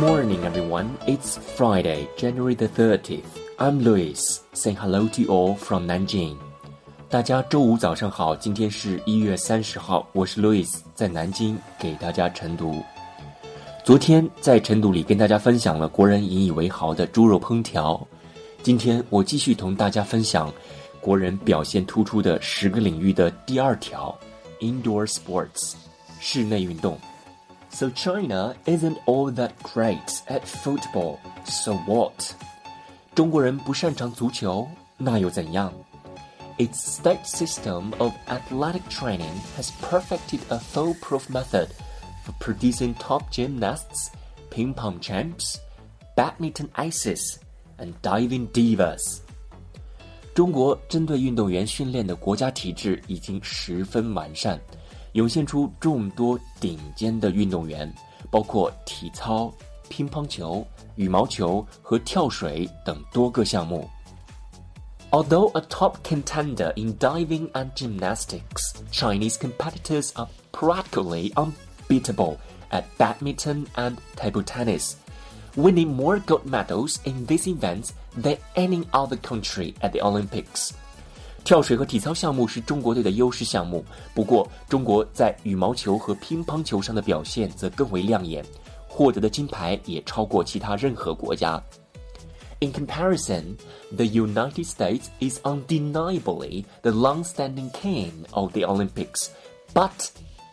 morning, everyone. It's Friday, January the 30th. I'm Louis, Say hello to you all from Nanjing. 大家周五早上好，今天是一月三十号，我是 Louis，在南京给大家晨读。昨天在晨读里跟大家分享了国人引以为豪的猪肉烹调，今天我继续同大家分享国人表现突出的十个领域的第二条：indoor sports，室内运动。So China isn't all that great at football. So what? 中国人不擅长足球，那又怎样？its state system of athletic training has perfected a foolproof method for producing top gymnasts, ping pong champs, badminton aces, and diving divas. 中国针对运动员训练的国家体制已经十分完善， 涌现出众多顶尖的运动员，包括体操、乒乓球、羽毛球和跳水等多个项目。Although a top contender in diving and gymnastics, Chinese competitors are practically unbeatable at badminton and table tennis, winning more gold medals in these events than any other country at the Olympics. 跳水和体操项目是中国队的优势项目，不过中国在羽毛球和乒乓球上的表现则更为亮眼，获得的金牌也超过其他任何国家。in comparison, the United States is undeniably the long-standing king of the Olympics, but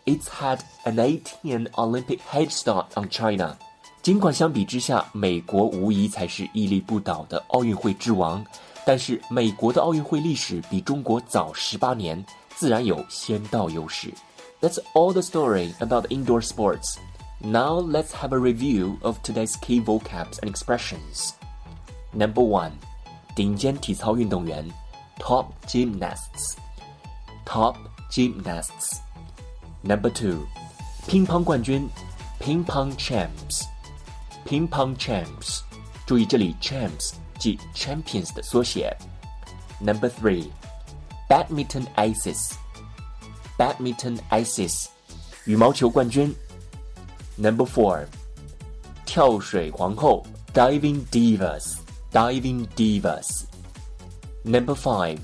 it's had an 18 Olympic head start on China. 尽管相比之下，美国无疑才是屹立不倒的奥运会之王， 但是美国的奥运会历史比中国早十八年，自然有先到优势。That's all the story about indoor sports. Now let's have a review of today's key vocabs and expressions. Number one，顶尖体操运动员，top gymnasts，top gymnasts。Number two，乒乓冠军，乒乓 champs，乒乓 champs。注意这里 champs 即 Champions 的缩写。Number three，Badminton aces，Badminton aces，羽毛球冠军。Number four，跳水皇后 Diving Divas，Diving Divas。Number five，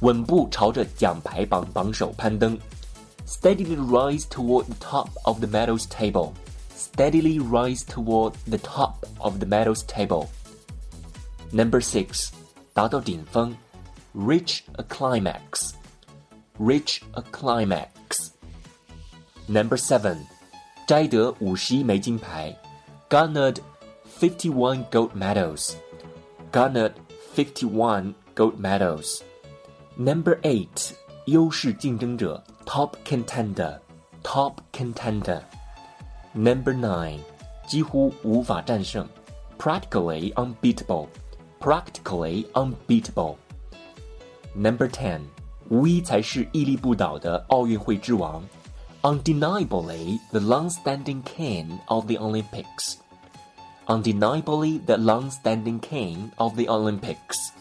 稳步朝着奖牌榜榜首攀登。Steadily rise toward the top of the medals table. Steadily rise toward the top of the medals table. Number six，达到顶峰，reach a climax. Reach a climax. Number seven，摘得五十一枚金牌，garnered fifty-one gold medals garnered 51 gold medals. Number 8, 优势竞争者 top contender, top contender. Number 9, 几乎无法战胜 practically unbeatable, practically unbeatable. Number 10, 无疑才是屹立不倒的奥运会之王 undeniably the long-standing king of the Olympics undeniably the long-standing king of the Olympics.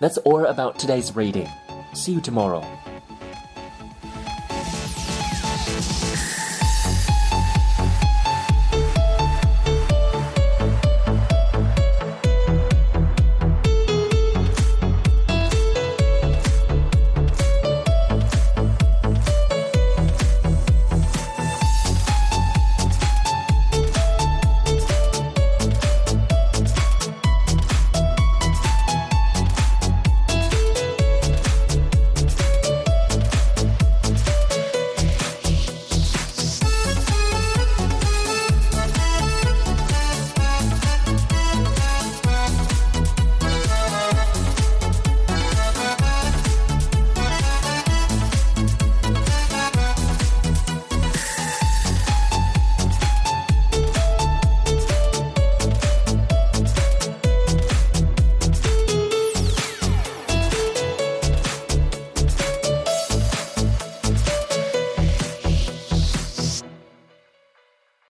That's all about today's reading. See you tomorrow.